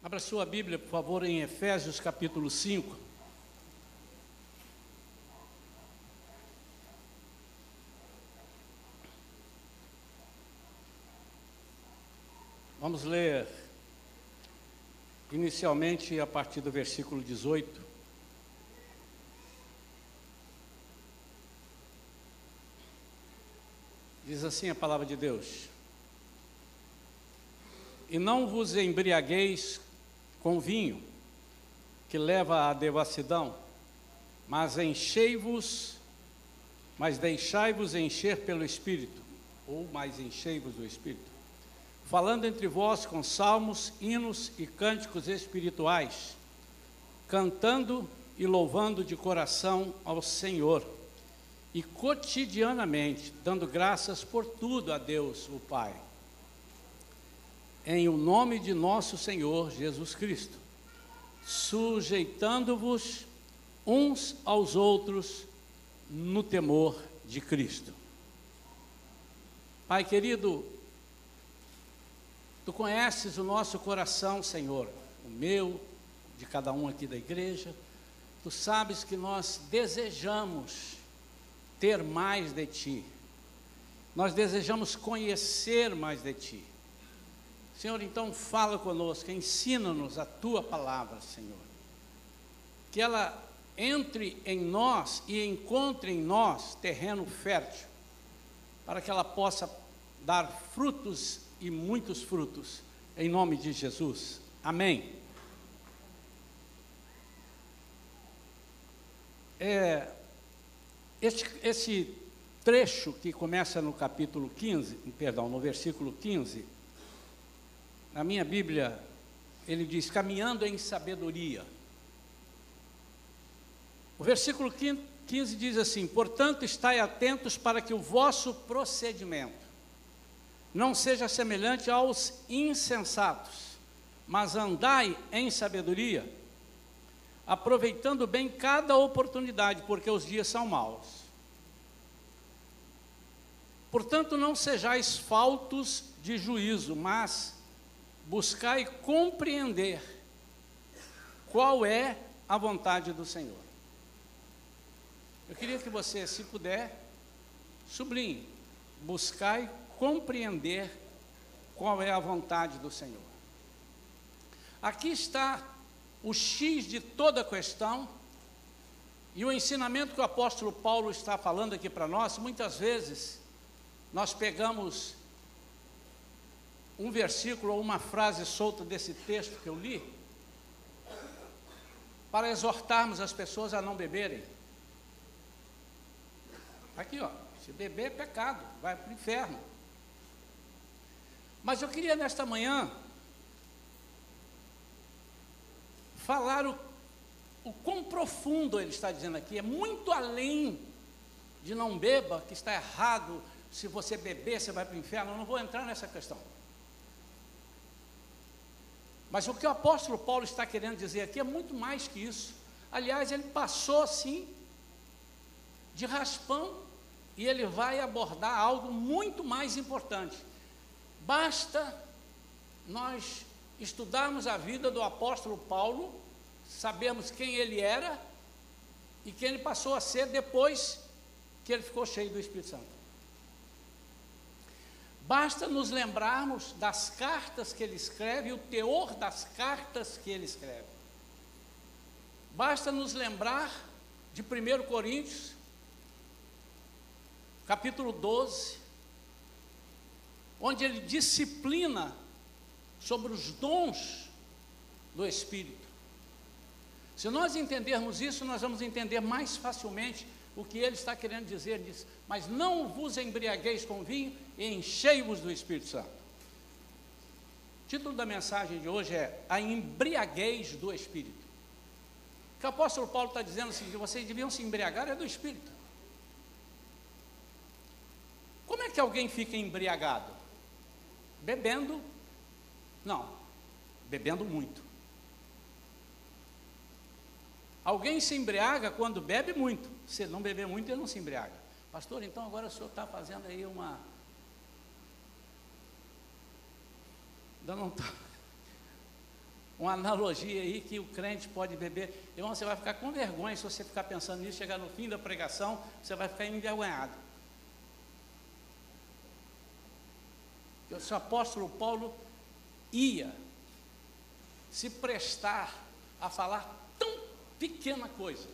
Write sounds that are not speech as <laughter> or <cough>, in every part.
Abra sua Bíblia, por favor, em Efésios capítulo 5. Vamos ler inicialmente a partir do versículo 18. Diz assim a palavra de Deus: E não vos embriagueis com vinho, que leva à devassidão, mas enchei-vos, mas deixai-vos encher pelo Espírito, ou mais enchei-vos do Espírito, falando entre vós com salmos, hinos e cânticos espirituais, cantando e louvando de coração ao Senhor e cotidianamente dando graças por tudo a Deus, o Pai. Em o nome de nosso Senhor Jesus Cristo, sujeitando-vos uns aos outros no temor de Cristo. Pai querido, tu conheces o nosso coração, Senhor, o meu, de cada um aqui da igreja. Tu sabes que nós desejamos ter mais de Ti. Nós desejamos conhecer mais de Ti. Senhor, então fala conosco, ensina-nos a Tua palavra, Senhor. Que ela entre em nós e encontre em nós terreno fértil, para que ela possa dar frutos e muitos frutos, em nome de Jesus. Amém. É, esse, esse trecho que começa no capítulo 15, perdão, no versículo 15, na minha Bíblia, ele diz: caminhando em sabedoria. O versículo 15 diz assim: Portanto, estai atentos para que o vosso procedimento não seja semelhante aos insensatos, mas andai em sabedoria aproveitando bem cada oportunidade, porque os dias são maus. Portanto, não sejais faltos de juízo, mas buscai compreender qual é a vontade do Senhor. Eu queria que você, se puder, sublinhe, buscai compreender qual é a vontade do Senhor. Aqui está o X de toda a questão e o ensinamento que o apóstolo Paulo está falando aqui para nós, muitas vezes nós pegamos um versículo ou uma frase solta desse texto que eu li, para exortarmos as pessoas a não beberem. Aqui, ó, se beber é pecado, vai para o inferno. Mas eu queria nesta manhã falar o, o quão profundo ele está dizendo aqui, é muito além de não beba, que está errado, se você beber, você vai para o inferno. Eu não vou entrar nessa questão. Mas o que o apóstolo Paulo está querendo dizer aqui é muito mais que isso. Aliás, ele passou assim, de raspão, e ele vai abordar algo muito mais importante. Basta nós estudarmos a vida do apóstolo Paulo, sabemos quem ele era e quem ele passou a ser depois que ele ficou cheio do Espírito Santo. Basta nos lembrarmos das cartas que ele escreve, o teor das cartas que ele escreve. Basta nos lembrar de 1 Coríntios, capítulo 12, onde ele disciplina sobre os dons do Espírito. Se nós entendermos isso, nós vamos entender mais facilmente o que ele está querendo dizer diz, mas não vos embriagueis com vinho enchei-vos do Espírito Santo. O título da mensagem de hoje é A embriaguez do Espírito. O que o apóstolo Paulo está dizendo assim, que vocês deviam se embriagar é do Espírito. Como é que alguém fica embriagado? Bebendo não, bebendo muito. Alguém se embriaga quando bebe muito. Se não beber muito, ele não se embriaga. Pastor, então agora o senhor está fazendo aí uma. Uma analogia aí que o crente pode beber. Irmão, você vai ficar com vergonha se você ficar pensando nisso, chegar no fim da pregação, você vai ficar envergonhado. O apóstolo Paulo ia se prestar a falar tão pequena coisa.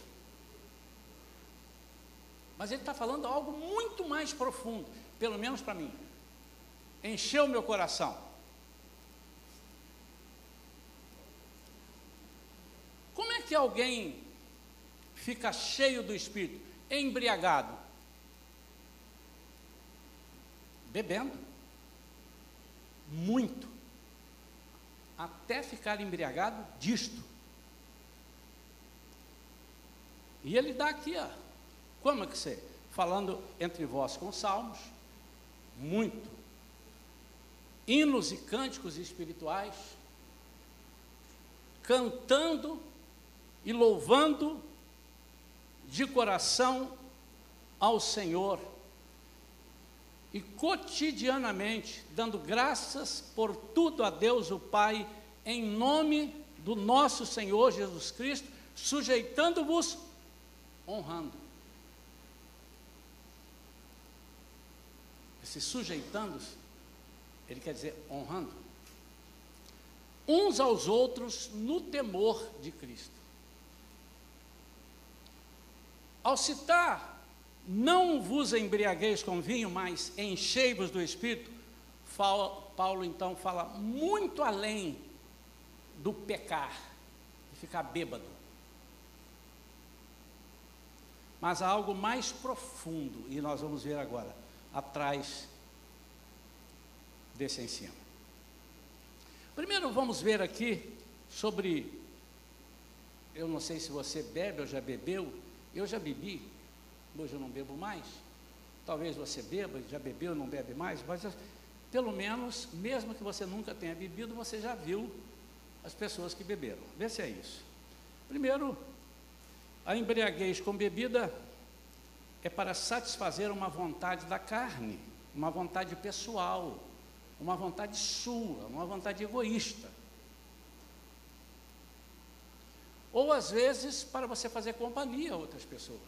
Mas ele está falando algo muito mais profundo, pelo menos para mim. Encheu meu coração. Como é que alguém fica cheio do Espírito, embriagado? Bebendo. Muito. Até ficar embriagado disto. E ele dá aqui, ó. Como é que você? Falando entre vós com salmos, muito. Hinos e cânticos espirituais, cantando e louvando de coração ao Senhor e cotidianamente dando graças por tudo a Deus o Pai, em nome do nosso Senhor Jesus Cristo, sujeitando-vos, honrando. Esse sujeitando-se, ele quer dizer honrando. Uns aos outros no temor de Cristo. Ao citar não vos embriagueis com vinho, mas enchei-vos do Espírito. Paulo então fala muito além do pecar, de ficar bêbado. Mas há algo mais profundo, e nós vamos ver agora, atrás desse ensino. Primeiro vamos ver aqui sobre, eu não sei se você bebe ou já bebeu, eu já bebi, hoje eu não bebo mais. Talvez você beba, já bebeu, não bebe mais, mas pelo menos, mesmo que você nunca tenha bebido, você já viu as pessoas que beberam. Vê se é isso. Primeiro, a embriaguez com bebida é para satisfazer uma vontade da carne, uma vontade pessoal, uma vontade sua, uma vontade egoísta. Ou às vezes para você fazer companhia a outras pessoas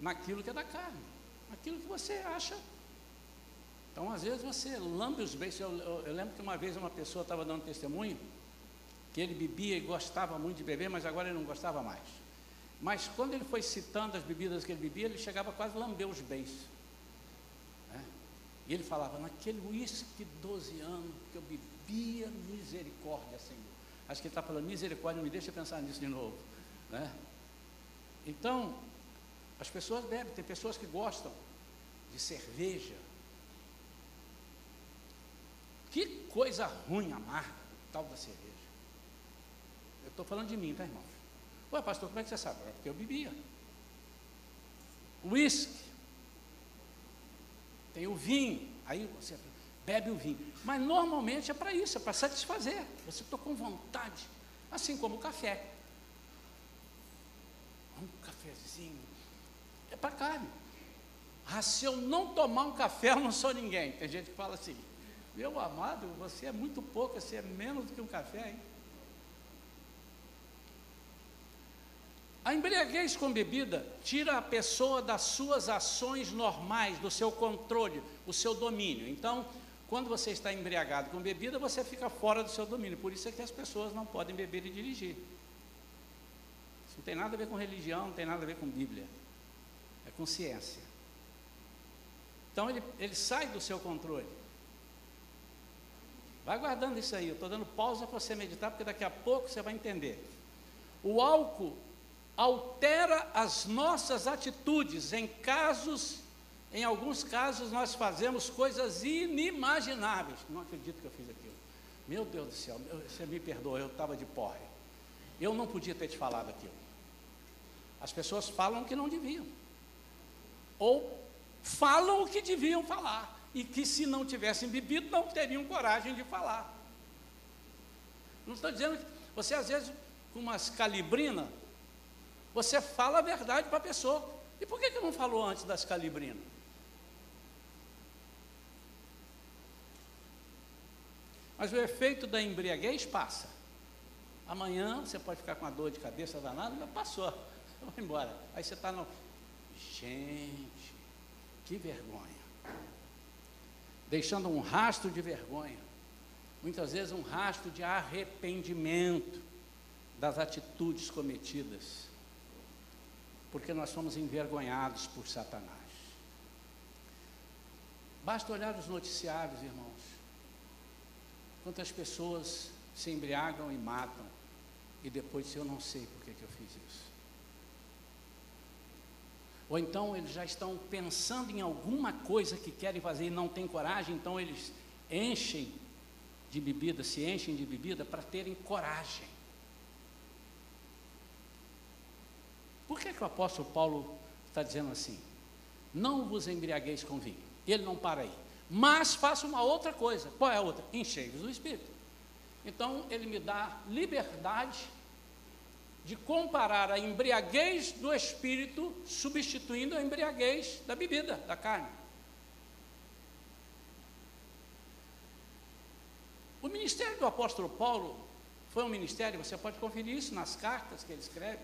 naquilo que é da carne, naquilo que você acha. Então, às vezes, você lambe os beijos. Eu, eu, eu, lembro que uma vez uma pessoa estava dando testemunho que ele bebia e gostava muito de beber, mas agora ele não gostava mais. Mas quando ele foi citando as bebidas que ele bebia, ele chegava quase a lamber os beijos. Né? E ele falava, naquele uísque 12 anos que eu bebia, misericórdia, Senhor. Acho que ele está falando misericórdia, me deixa pensar nisso de novo. Né? Então, as pessoas bebem, tem pessoas que gostam de cerveja. Que coisa ruim, amarga, tal da cerveja. Eu estou falando de mim, tá, irmão? Ué, pastor, como é que você sabe? É porque eu bebia. Whisky. Tem o vinho. Aí você bebe o vinho. Mas normalmente é para isso, é para satisfazer. Você está com vontade. Assim como o café. Um cafezinho é para carne. Ah, se eu não tomar um café, eu não sou ninguém. Tem gente que fala assim, meu amado, você é muito pouco, você é menos do que um café, hein? A embriaguez com bebida tira a pessoa das suas ações normais, do seu controle, o seu domínio. Então, quando você está embriagado com bebida, você fica fora do seu domínio. Por isso é que as pessoas não podem beber e dirigir. Isso não tem nada a ver com religião, não tem nada a ver com Bíblia consciência. Então ele, ele sai do seu controle. Vai guardando isso aí, eu estou dando pausa para você meditar, porque daqui a pouco você vai entender. O álcool altera as nossas atitudes em casos, em alguns casos nós fazemos coisas inimagináveis. Não acredito que eu fiz aquilo. Meu Deus do céu, você me perdoa, eu estava de porre. Eu não podia ter te falado aquilo. As pessoas falam que não deviam ou falam o que deviam falar e que se não tivessem bebido não teriam coragem de falar. Não estou dizendo que você às vezes com umas calibrinas você fala a verdade para a pessoa. E por que, que não falou antes das calibrinas? Mas o efeito da embriaguez passa. Amanhã você pode ficar com a dor de cabeça danada, mas passou, <laughs> vai embora. Aí você está no. Gente, que vergonha. Deixando um rastro de vergonha. Muitas vezes um rastro de arrependimento das atitudes cometidas. Porque nós somos envergonhados por Satanás. Basta olhar os noticiários, irmãos. Quantas pessoas se embriagam e matam, e depois eu não sei por que, que eu fiz isso. Ou então eles já estão pensando em alguma coisa que querem fazer e não têm coragem, então eles enchem de bebida, se enchem de bebida para terem coragem. Por que, que o apóstolo Paulo está dizendo assim? Não vos embriagueis com vinho. Ele não para aí. Mas faça uma outra coisa. Qual é a outra? Enchei-vos do Espírito. Então ele me dá liberdade de comparar a embriaguez do espírito substituindo a embriaguez da bebida, da carne. O ministério do apóstolo Paulo foi um ministério, você pode conferir isso nas cartas que ele escreve,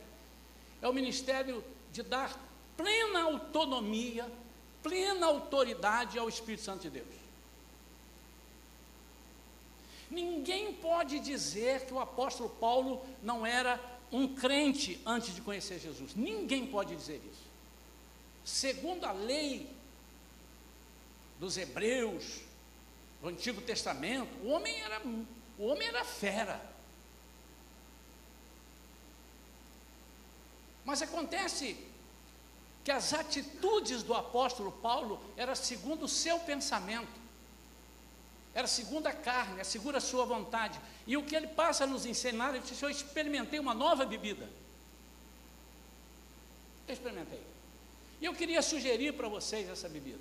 é o ministério de dar plena autonomia, plena autoridade ao Espírito Santo de Deus. Ninguém pode dizer que o apóstolo Paulo não era um crente antes de conhecer Jesus. Ninguém pode dizer isso. Segundo a lei dos hebreus, do Antigo Testamento, o homem era, o homem era fera. Mas acontece que as atitudes do apóstolo Paulo eram segundo o seu pensamento. Era segundo a carne, é segundo a sua vontade. E o que ele passa a nos ensinar, ele disse: Eu experimentei uma nova bebida. Eu experimentei. E eu queria sugerir para vocês essa bebida.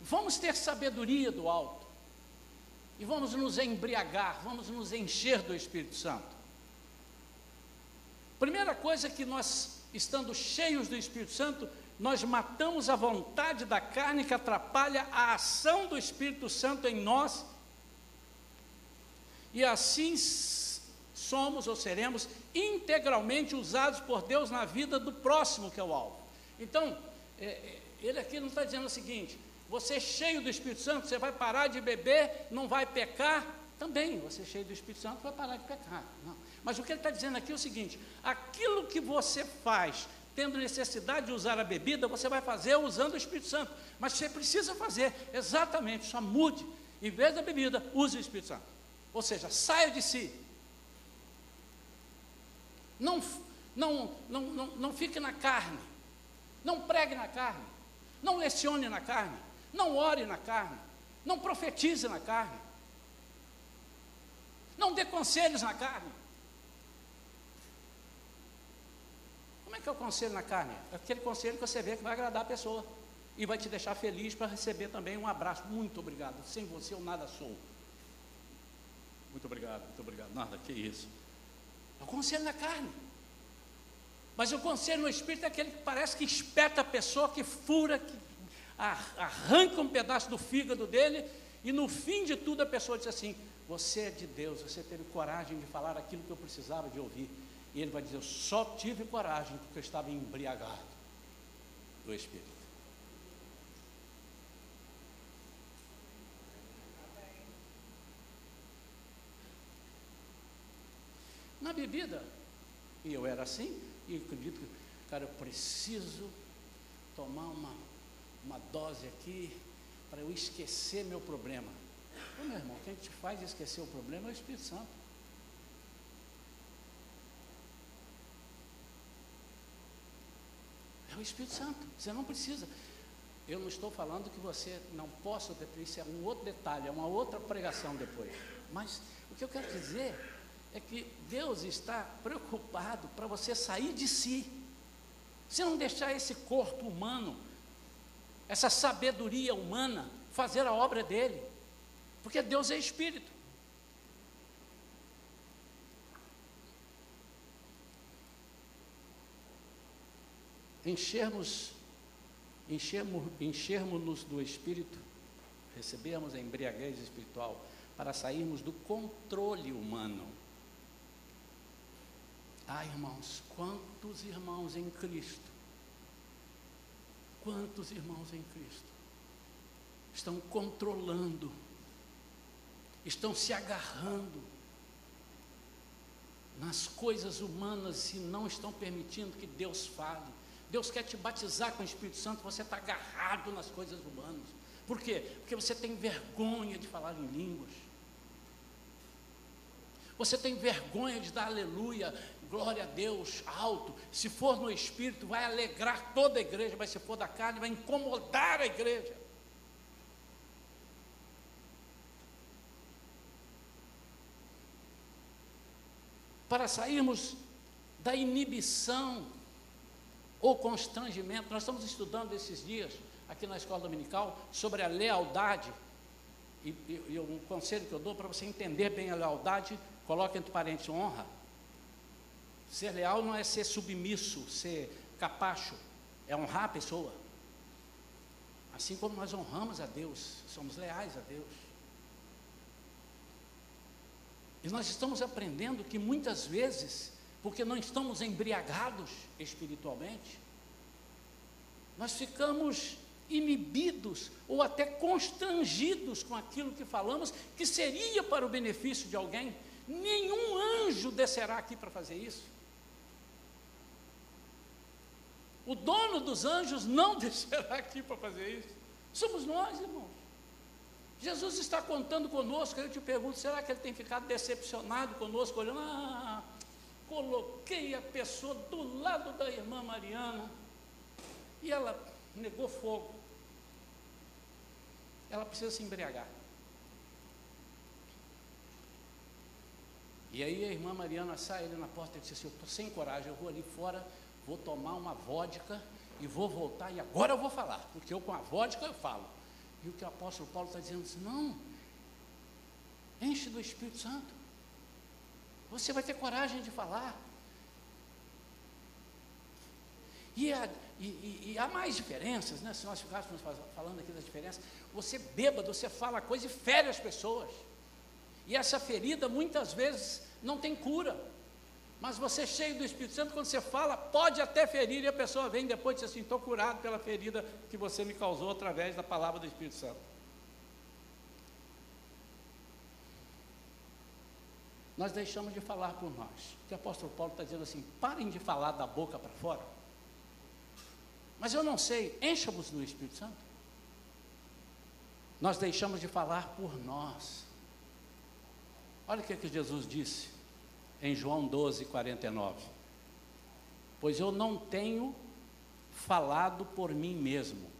Vamos ter sabedoria do alto. E vamos nos embriagar, vamos nos encher do Espírito Santo. Primeira coisa que nós, estando cheios do Espírito Santo, nós matamos a vontade da carne que atrapalha a ação do Espírito Santo em nós, e assim somos ou seremos integralmente usados por Deus na vida do próximo que é o alvo. Então, é, é ele aqui não está dizendo o seguinte: você é cheio do Espírito Santo, você vai parar de beber, não vai pecar. Também, você é cheio do Espírito Santo, vai parar de pecar. Não. Mas o que ele está dizendo aqui é o seguinte: aquilo que você faz tendo necessidade de usar a bebida, você vai fazer usando o Espírito Santo. Mas você precisa fazer exatamente, só mude. Em vez da bebida, use o Espírito Santo. Ou seja, saia de si. Não, não, não, não, não fique na carne. Não pregue na carne. Não lecione na carne. Não ore na carne. Não profetize na carne. Não dê conselhos na carne. É que é o conselho na carne? É aquele conselho que você vê que vai agradar a pessoa e vai te deixar feliz para receber também um abraço. Muito obrigado. Sem você eu nada sou. Muito obrigado, muito obrigado. Nada, que isso. É o conselho na carne. Mas o conselho no espírito é aquele que parece que espeta a pessoa, que fura, que arranca um pedaço do fígado dele, e no fim de tudo a pessoa diz assim: Você é de Deus, você teve coragem de falar aquilo que eu precisava de ouvir. E ele vai dizer: Eu só tive coragem porque eu estava embriagado do Espírito. Na bebida, e eu era assim, e acredito que, cara, eu preciso tomar uma, uma dose aqui para eu esquecer meu problema. Ô, meu irmão, quem te faz esquecer o problema é o Espírito Santo. O Espírito Santo. Você não precisa. Eu não estou falando que você não possa isso é um outro detalhe, é uma outra pregação depois. Mas o que eu quero dizer é que Deus está preocupado para você sair de si. Se não deixar esse corpo humano, essa sabedoria humana, fazer a obra dele. Porque Deus é espírito. Enchermos, enchermos, enchermos-nos do Espírito, recebermos a embriaguez espiritual, para sairmos do controle humano. Ah, irmãos, quantos irmãos em Cristo, quantos irmãos em Cristo estão controlando, estão se agarrando nas coisas humanas e não estão permitindo que Deus fale. Deus quer te batizar com o Espírito Santo, você está agarrado nas coisas humanas. Por quê? Porque você tem vergonha de falar em línguas. Você tem vergonha de dar aleluia, glória a Deus, alto. Se for no Espírito, vai alegrar toda a igreja, mas se for da carne, vai incomodar a igreja. Para sairmos da inibição ou constrangimento, nós estamos estudando esses dias, aqui na escola dominical, sobre a lealdade. E, e, e um conselho que eu dou para você entender bem a lealdade Coloque entre parênteses honra. Ser leal não é ser submisso, ser capacho, é honrar a pessoa. Assim como nós honramos a Deus, somos leais a Deus. E nós estamos aprendendo que muitas vezes, porque não estamos embriagados espiritualmente, nós ficamos inibidos ou até constrangidos com aquilo que falamos, que seria para o benefício de alguém, Nenhum anjo descerá aqui para fazer isso. O dono dos anjos não <laughs> descerá aqui para fazer isso. Somos nós, irmãos. Jesus está contando conosco. Eu te pergunto: será que ele tem ficado decepcionado conosco, olhando? Ah, coloquei a pessoa do lado da irmã Mariana e ela negou fogo. Ela precisa se embriagar. E aí a irmã Mariana sai ali na porta e disse assim: Eu estou sem coragem, eu vou ali fora, vou tomar uma vodka e vou voltar, e agora eu vou falar, porque eu com a vodka eu falo. E o que o apóstolo Paulo está dizendo assim: Não, enche do Espírito Santo, você vai ter coragem de falar. E, a, e, e, e, há mais diferenças, né? se nós ficássemos falando aqui das diferenças, você bêbado, você fala coisa e fere as pessoas. E essa ferida muitas vezes não tem cura. Mas você cheio do Espírito Santo, quando você fala, pode até ferir, e a pessoa vem depois e diz assim: estou curado pela ferida que você me causou através da palavra do Espírito Santo. Nós deixamos de falar por nós. O apóstolo Paulo está dizendo assim: parem de falar da boca para fora. Mas eu não sei, encha-vos do Espírito Santo. Nós deixamos de falar por nós. Olha o que, é que Jesus disse em João 12, 49. Pois eu não tenho falado por mim mesmo,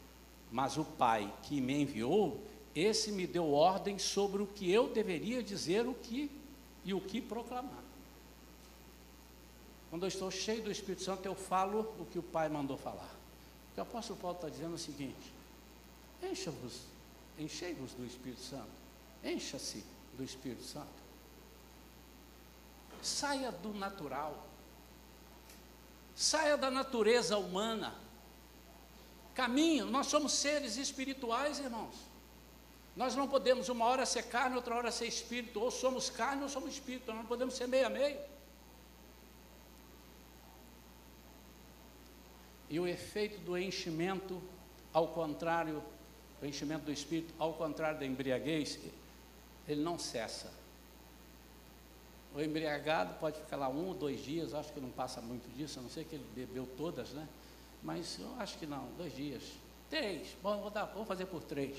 mas o Pai que me enviou, esse me deu ordem sobre o que eu deveria dizer o que e o que proclamar. Quando eu estou cheio do Espírito Santo, eu falo o que o Pai mandou falar. O que o apóstolo Paulo está dizendo é o seguinte: encha-vos, enchei-vos do Espírito Santo, encha-se do Espírito Santo. Saia do natural. Saia da natureza humana. Caminho, nós somos seres espirituais, irmãos. Nós não podemos uma hora ser carne, outra hora ser espírito. Ou somos carne ou somos espírito. Nós não podemos ser meio a meio. E o efeito do enchimento, ao contrário, o enchimento do espírito, ao contrário da embriaguez, ele não cessa. O embriagado pode ficar lá um ou dois dias, acho que não passa muito disso, a não ser que ele bebeu todas, né? Mas eu acho que não, dois dias. Três, bom, vou, dar, vou fazer por três.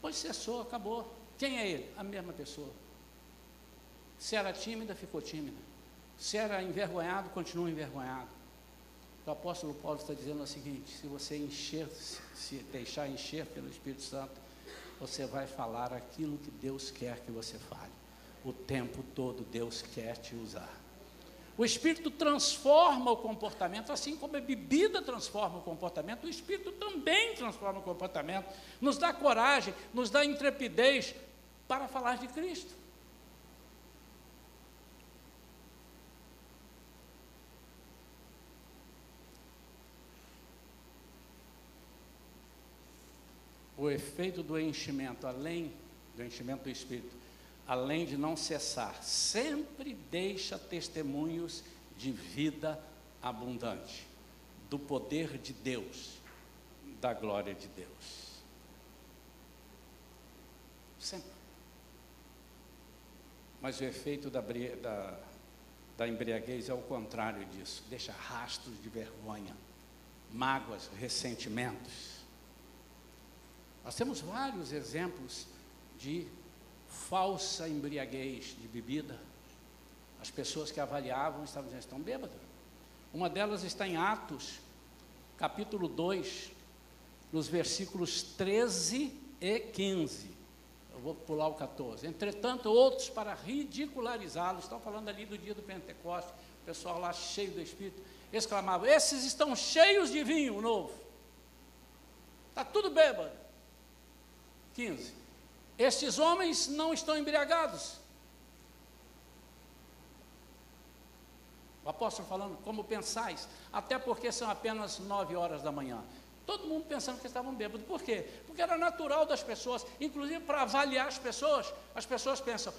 Pois cessou, acabou. Quem é ele? A mesma pessoa. Se era tímida, ficou tímida. Se era envergonhado, continua envergonhado. O apóstolo Paulo está dizendo o seguinte: se você encher, se deixar encher pelo Espírito Santo, você vai falar aquilo que Deus quer que você fale o tempo todo Deus quer te usar. O Espírito transforma o comportamento, assim como a bebida transforma o comportamento, o Espírito também transforma o comportamento, nos dá coragem, nos dá intrepidez para falar de Cristo. O efeito do enchimento, além do enchimento do Espírito, além de não cessar, sempre deixa testemunhos de vida abundante, do poder de Deus, da glória de Deus. Sempre. Mas o efeito da, da, da embriaguez é o contrário disso, deixa rastros de vergonha, mágoas, ressentimentos. Nós temos vários exemplos de falsa embriaguez de bebida. As pessoas que avaliavam estavam dizendo, estão bêbadas. Uma delas está em Atos, capítulo 2, nos versículos 13 e 15. Eu vou pular o 14. Entretanto, outros, para ridicularizá-lo, estão falando ali do dia do Pentecostes, o pessoal lá cheio do Espírito, exclamavam: Esses estão cheios de vinho novo. Está tudo bêbado. 15. Estes homens não estão embriagados. O apóstolo falando, como pensais? Até porque são apenas nove horas da manhã. Todo mundo pensando que estavam bêbados. Por quê? Porque era natural das pessoas, inclusive para avaliar as pessoas, as pessoas pensam,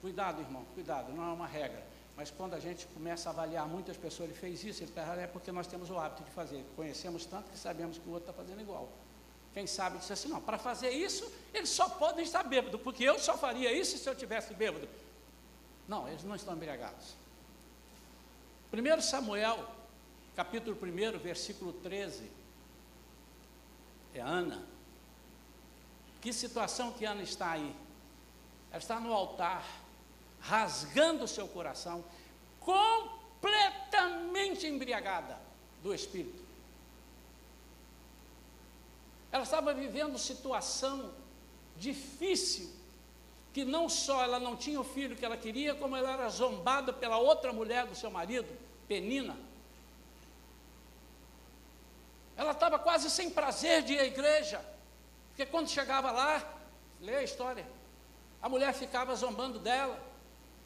cuidado, irmão, cuidado, não é uma regra. Mas quando a gente começa a avaliar muitas pessoas, ele fez isso, ele está errado, é porque nós temos o hábito de fazer. Conhecemos tanto que sabemos que o outro está fazendo igual. Quem sabe disse assim: não, para fazer isso, eles só podem estar bêbados, porque eu só faria isso se eu tivesse bêbado. Não, eles não estão embriagados. 1 Samuel, capítulo 1, versículo 13. É Ana. Que situação que Ana está aí? Ela está no altar, rasgando o seu coração, completamente embriagada do Espírito. Ela estava vivendo situação difícil, que não só ela não tinha o filho que ela queria, como ela era zombada pela outra mulher do seu marido, Penina. Ela estava quase sem prazer de ir à igreja, porque quando chegava lá, lê a história, a mulher ficava zombando dela.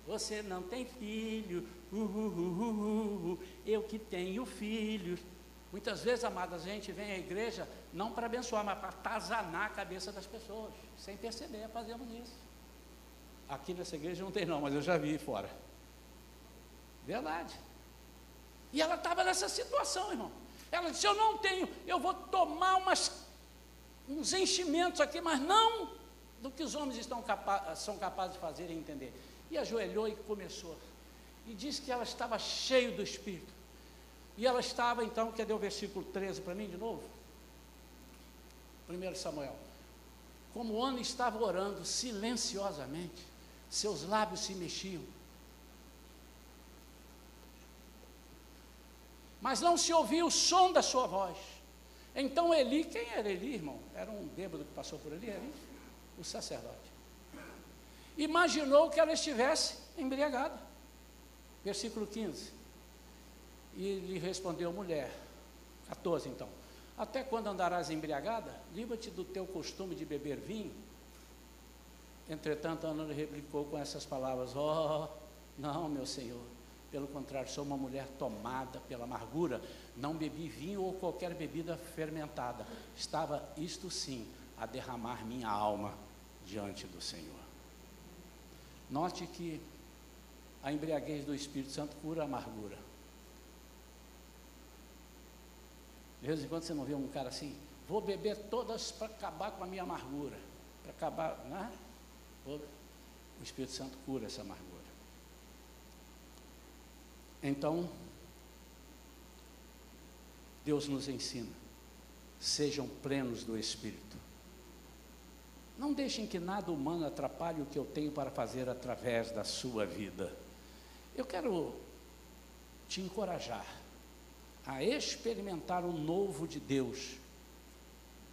Você não tem filho, uh, uh, uh, eu que tenho filhos. Muitas vezes, amadas, a gente vem à igreja não para abençoar, mas para atazanar a cabeça das pessoas, sem perceber, fazemos isso. Aqui nessa igreja não tem não, mas eu já vi fora. Verdade. E ela estava nessa situação, irmão. Ela disse: Eu não tenho, eu vou tomar umas, uns enchimentos aqui, mas não do que os homens estão capa são capazes de fazer e entender. E ajoelhou e começou. E disse que ela estava cheia do Espírito. E ela estava então, dizer o versículo 13 para mim de novo? 1 Samuel. Como Ana estava orando silenciosamente, seus lábios se mexiam. Mas não se ouvia o som da sua voz. Então Eli, quem era Eli, irmão? Era um bêbado que passou por ali, isso? O sacerdote. Imaginou que ela estivesse embriagada. Versículo 15. E lhe respondeu, mulher, 14 então, até quando andarás embriagada? Livra-te do teu costume de beber vinho. Entretanto, Ana replicou com essas palavras: Oh, não, meu senhor, pelo contrário, sou uma mulher tomada pela amargura, não bebi vinho ou qualquer bebida fermentada. Estava, isto sim, a derramar minha alma diante do Senhor. Note que a embriaguez do Espírito Santo cura a amargura. De vez em quando você não vê um cara assim, vou beber todas para acabar com a minha amargura. Para acabar, né? O Espírito Santo cura essa amargura. Então, Deus nos ensina, sejam plenos do Espírito. Não deixem que nada humano atrapalhe o que eu tenho para fazer através da sua vida. Eu quero te encorajar a experimentar o novo de Deus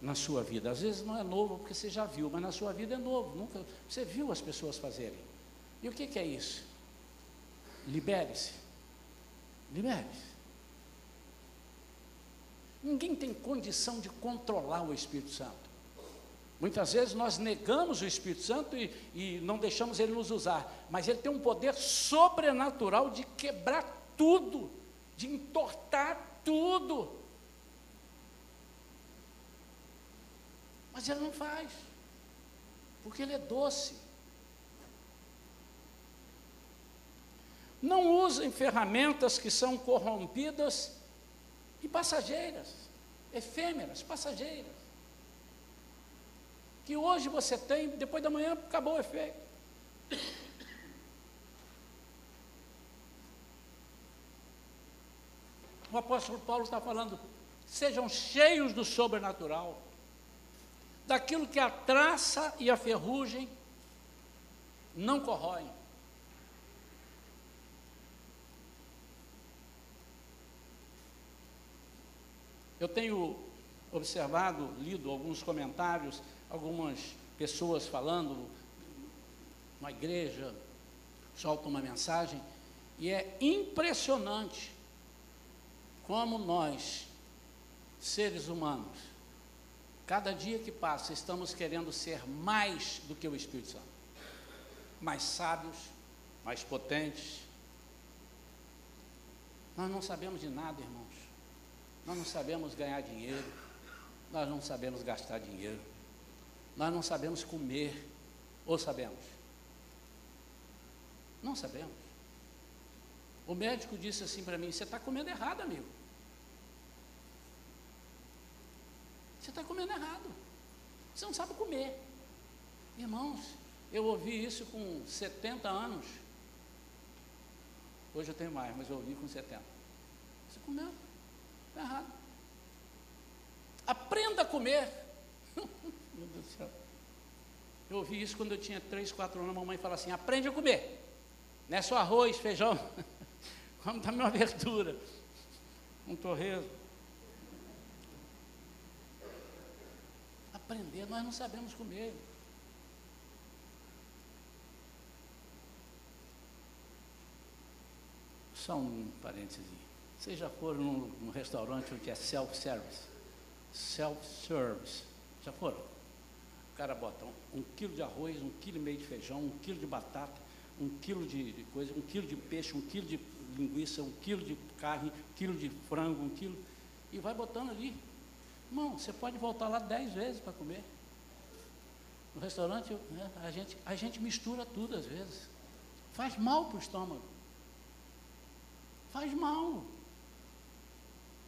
na sua vida. Às vezes não é novo porque você já viu, mas na sua vida é novo. Nunca você viu as pessoas fazerem. E o que, que é isso? Libere-se. Libere-se. Ninguém tem condição de controlar o Espírito Santo. Muitas vezes nós negamos o Espírito Santo e, e, não deixamos ele nos usar, mas ele tem um poder sobrenatural de quebrar tudo de entortar tudo. Mas ele não faz, porque ele é doce. Não usem ferramentas que são corrompidas e passageiras, efêmeras, passageiras. Que hoje você tem, depois da manhã acabou o efeito. O apóstolo Paulo está falando, sejam cheios do sobrenatural, daquilo que a traça e a ferrugem não corroem. Eu tenho observado, lido alguns comentários, algumas pessoas falando, uma igreja solta uma mensagem, e é impressionante como nós, seres humanos, cada dia que passa, estamos querendo ser mais do que o Espírito Santo, mais sábios, mais potentes. Nós não sabemos de nada, irmãos. Nós não sabemos ganhar dinheiro, nós não sabemos gastar dinheiro, nós não sabemos comer, ou sabemos? Não sabemos. O médico disse assim para mim: Você está comendo errado, amigo. Você está comendo errado. Você não sabe comer. Irmãos, eu ouvi isso com 70 anos. Hoje eu tenho mais, mas eu ouvi com 70. Você comeu. Está errado. Aprenda a comer. <laughs> Meu Deus do céu. Eu ouvi isso quando eu tinha 3, 4 anos, a mamãe fala assim, aprende a comer. Não é só arroz, feijão. <laughs> Vamos dar uma abertura. Um torresmo. Aprender, nós não sabemos comer. Só um parênteses. Vocês já foram num, num restaurante onde é self-service? Self-service. Já foram? O cara bota um, um, quilo de arroz, um quilo e meio de feijão, um quilo de batata, um quilo de, de coisa, um quilo de peixe, um quilo de linguiça, um quilo de carne, um quilo de frango, um quilo. E vai botando ali. Irmão, você pode voltar lá dez vezes para comer. No restaurante, né, a, gente, a gente mistura tudo às vezes. Faz mal para o estômago. Faz mal.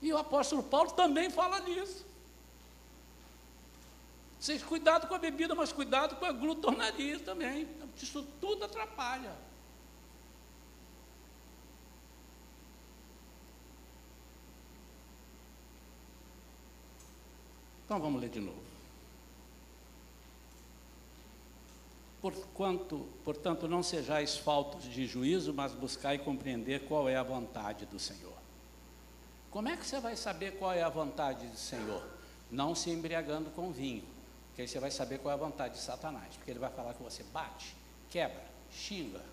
E o apóstolo Paulo também fala nisso. Vocês cuidado com a bebida, mas cuidado com a glutonaria também. Isso tudo atrapalha. Então vamos ler de novo. Portanto, não sejais faltos de juízo, mas buscai compreender qual é a vontade do Senhor. Como é que você vai saber qual é a vontade do Senhor? Não se embriagando com vinho, que aí você vai saber qual é a vontade de Satanás, porque ele vai falar que você bate, quebra, xinga.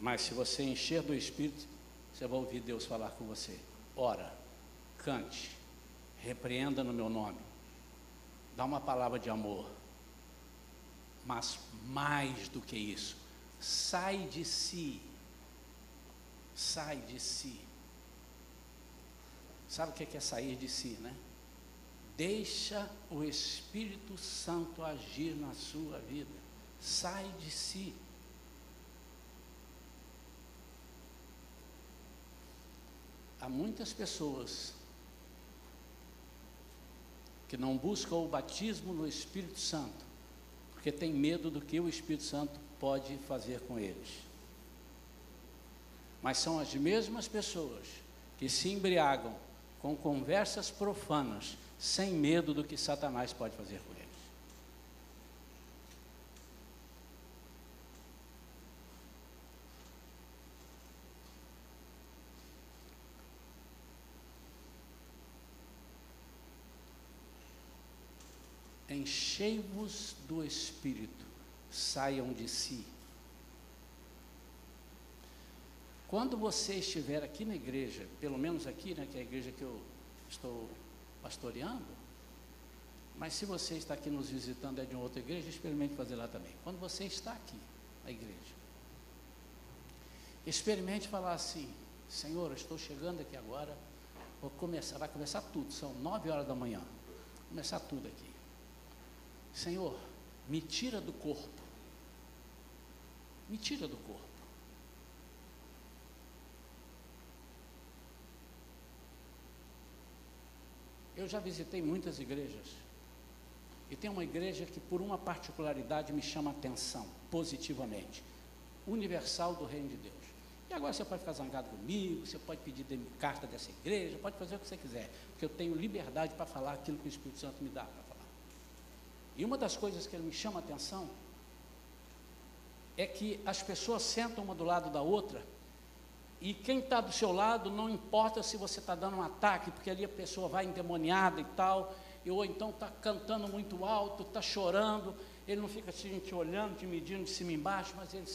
Mas se você encher do Espírito, você vai ouvir Deus falar com você. Ora, cante, repreenda no meu nome, dá uma palavra de amor. Mas mais do que isso, sai de si, sai de si. Sabe o que é sair de si, né? Deixa o Espírito Santo agir na sua vida. Sai de si. Há muitas pessoas que não buscam o batismo no Espírito Santo, porque tem medo do que o Espírito Santo pode fazer com eles. Mas são as mesmas pessoas que se embriagam com conversas profanas, sem medo do que Satanás pode fazer com eles. Enchei-vos do Espírito, saiam de si. Quando você estiver aqui na igreja, pelo menos aqui, né, que é a igreja que eu estou pastoreando, mas se você está aqui nos visitando é de outra igreja, experimente fazer lá também. Quando você está aqui, na igreja, experimente falar assim: Senhor, eu estou chegando aqui agora, vou começar, vai começar tudo, são nove horas da manhã, começar tudo aqui. Senhor, me tira do corpo. Me tira do corpo. Eu já visitei muitas igrejas. E tem uma igreja que, por uma particularidade, me chama atenção positivamente: universal do Reino de Deus. E agora você pode ficar zangado comigo, você pode pedir carta dessa igreja, pode fazer o que você quiser, porque eu tenho liberdade para falar aquilo que o Espírito Santo me dá. E uma das coisas que me chama a atenção é que as pessoas sentam uma do lado da outra e quem está do seu lado não importa se você está dando um ataque, porque ali a pessoa vai endemoniada e tal, ou então está cantando muito alto, está chorando, ele não fica assim, te olhando, te medindo de cima e embaixo, mas ele,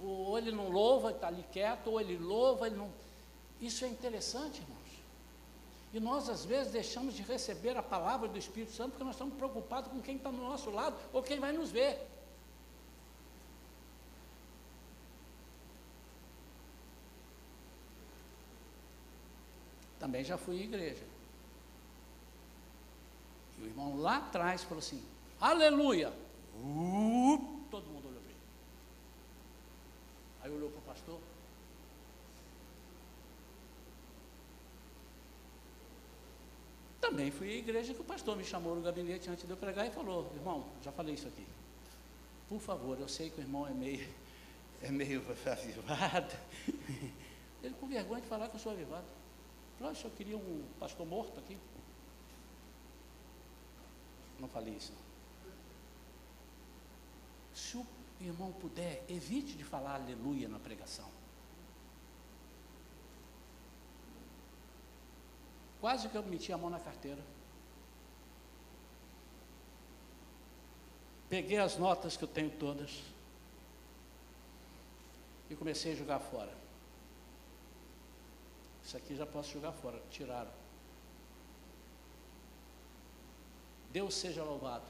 ou ele não louva, está ali quieto, ou ele louva, ele não. Isso é interessante, irmãos. E nós, às vezes, deixamos de receber a palavra do Espírito Santo porque nós estamos preocupados com quem está no nosso lado ou quem vai nos ver. Também já fui em igreja. E o irmão lá atrás falou assim: Aleluia! Uh, todo mundo olhou para ele. Aí olhou para o pastor. Também fui à igreja que o pastor me chamou no gabinete antes de eu pregar e falou: Irmão, já falei isso aqui. Por favor, eu sei que o irmão é meio, <laughs> é meio avivado. <laughs> Ele com vergonha de falar que eu sou avivado. Falou, eu queria um pastor morto aqui. Não falei isso. Se o irmão puder, evite de falar aleluia na pregação. Quase que eu meti a mão na carteira. Peguei as notas que eu tenho todas e comecei a jogar fora. Isso aqui já posso jogar fora. Tiraram. Deus seja louvado.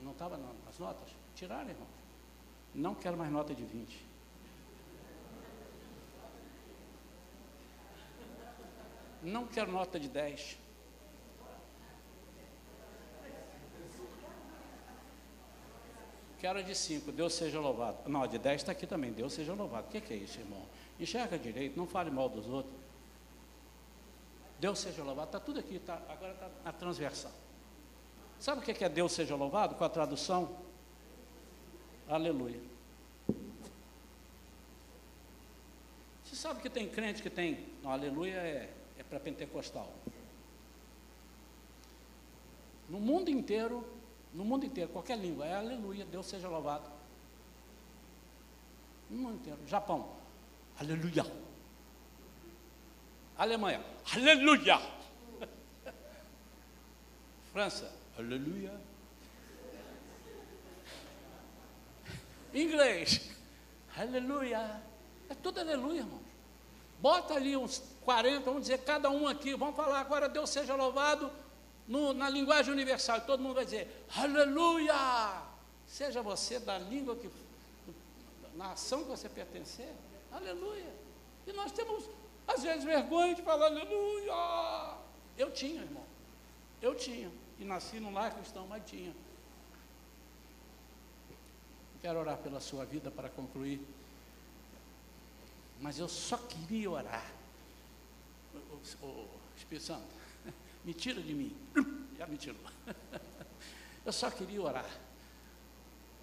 Não estava nas notas? Tiraram, irmão. Não quero mais nota de 20. Não quero nota de 10. Quero de 5, Deus seja louvado. Não, de 10 está aqui também, Deus seja louvado. O que, que é isso, irmão? Enxerga direito, não fale mal dos outros. Deus seja louvado, está tudo aqui, tá, agora está na transversal. Sabe o que é Deus seja louvado com a tradução? Aleluia. Você sabe que tem crente que tem. Não, aleluia é, é para pentecostal. No mundo inteiro, no mundo inteiro, qualquer língua, é aleluia, Deus seja louvado. No mundo inteiro. Japão, aleluia. Alemanha, aleluia. <laughs> França, aleluia. Inglês, aleluia. É tudo aleluia, irmão. Bota ali uns 40, vamos dizer, cada um aqui, vamos falar agora, Deus seja louvado no, na linguagem universal. E todo mundo vai dizer, aleluia. Seja você da língua que, na ação que você pertencer, aleluia. E nós temos às vezes vergonha de falar aleluia. Eu tinha, irmão. Eu tinha. E nasci num lar cristão, mas tinha. Quero orar pela sua vida para concluir. Mas eu só queria orar. O, o Espírito Santo, <laughs> me tira de mim. <clears throat> Já me tirou. <laughs> Eu só queria orar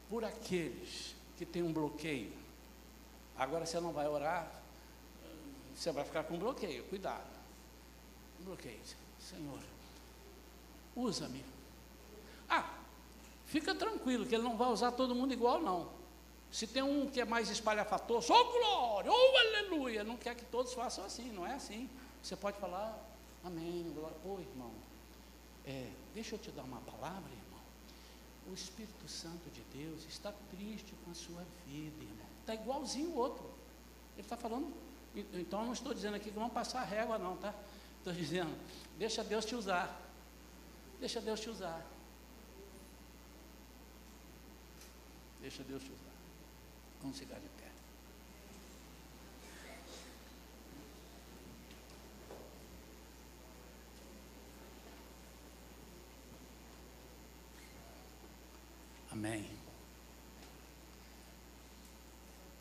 por aqueles que têm um bloqueio. Agora você não vai orar você vai ficar com bloqueio, cuidado. Bloqueio. Senhor, usa-me. Ah, fica tranquilo que ele não vai usar todo mundo igual, não. Se tem um que é mais espalhafatoso, oh glória, oh aleluia, não quer que todos façam assim, não é assim. Você pode falar, amém, glória. Pô, irmão, é, deixa eu te dar uma palavra, irmão. O Espírito Santo de Deus está triste com a sua vida, irmão. Está igualzinho o outro. Ele está falando então não estou dizendo aqui que vamos passar régua, não, tá? Estou dizendo, deixa Deus te usar. Deixa Deus te usar. Deixa Deus te usar. Vamos ficar de pé. Amém.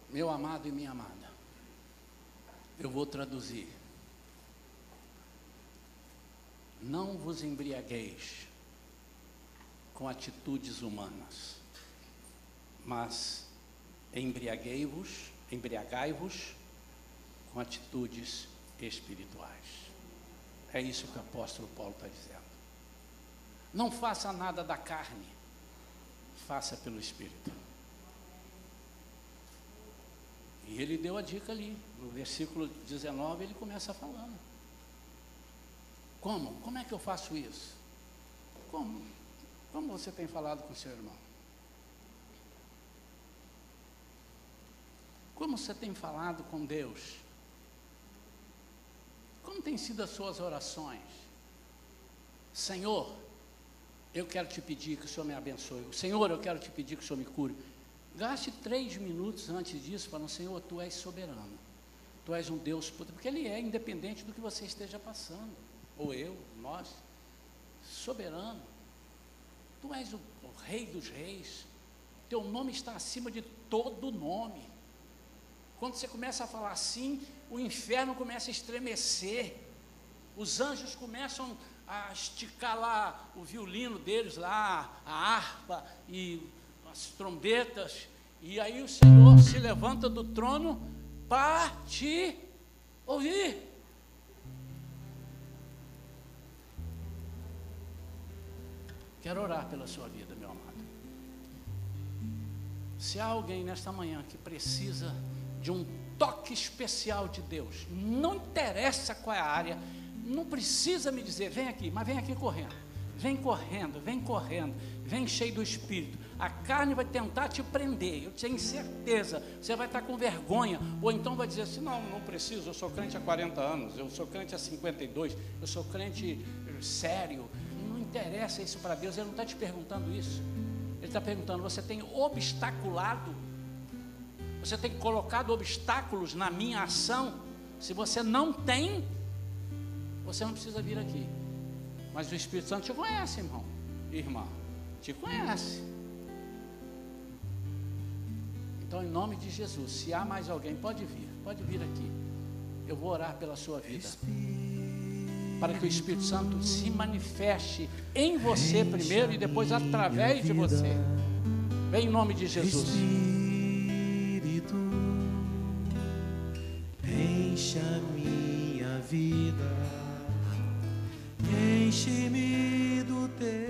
Meu amado e minha amada. Eu vou traduzir. Não vos embriagueis com atitudes humanas, mas embriaguei-vos, embriagai-vos com atitudes espirituais. É isso que o apóstolo Paulo está dizendo. Não faça nada da carne, faça pelo Espírito. E ele deu a dica ali, no versículo 19, ele começa falando. Como? Como é que eu faço isso? Como? Como você tem falado com seu irmão? Como você tem falado com Deus? Como têm sido as suas orações? Senhor, eu quero te pedir que o Senhor me abençoe. Senhor, eu quero te pedir que o Senhor me cure. Gaste três minutos antes disso falando, Senhor, Tu és soberano. Tu és um Deus, porque Ele é independente do que você esteja passando. Ou eu, nós. Soberano. Tu és o, o Rei dos Reis. Teu nome está acima de todo nome. Quando você começa a falar assim, o inferno começa a estremecer. Os anjos começam a esticar lá o violino deles lá, a harpa e as trombetas. E aí o Senhor se levanta do trono para te ouvir. Quero orar pela sua vida, meu amado. Se há alguém nesta manhã que precisa de um toque especial de Deus, não interessa qual é a área, não precisa me dizer, vem aqui, mas vem aqui correndo. Vem correndo, vem correndo, vem cheio do Espírito. A carne vai tentar te prender, eu tenho certeza. Você vai estar com vergonha, ou então vai dizer assim: não, não preciso, eu sou crente há 40 anos, eu sou crente há 52, eu sou crente eh, sério. Não interessa isso para Deus, Ele não está te perguntando isso. Ele está perguntando: você tem obstaculado, você tem colocado obstáculos na minha ação? Se você não tem, você não precisa vir aqui. Mas o Espírito Santo te conhece, irmão, irmã, te conhece. Então, em nome de Jesus, se há mais alguém, pode vir, pode vir aqui. Eu vou orar pela sua vida. Para que o Espírito Santo se manifeste em você primeiro e depois através de você. Vem em nome de Jesus. vida. Enche-me do teu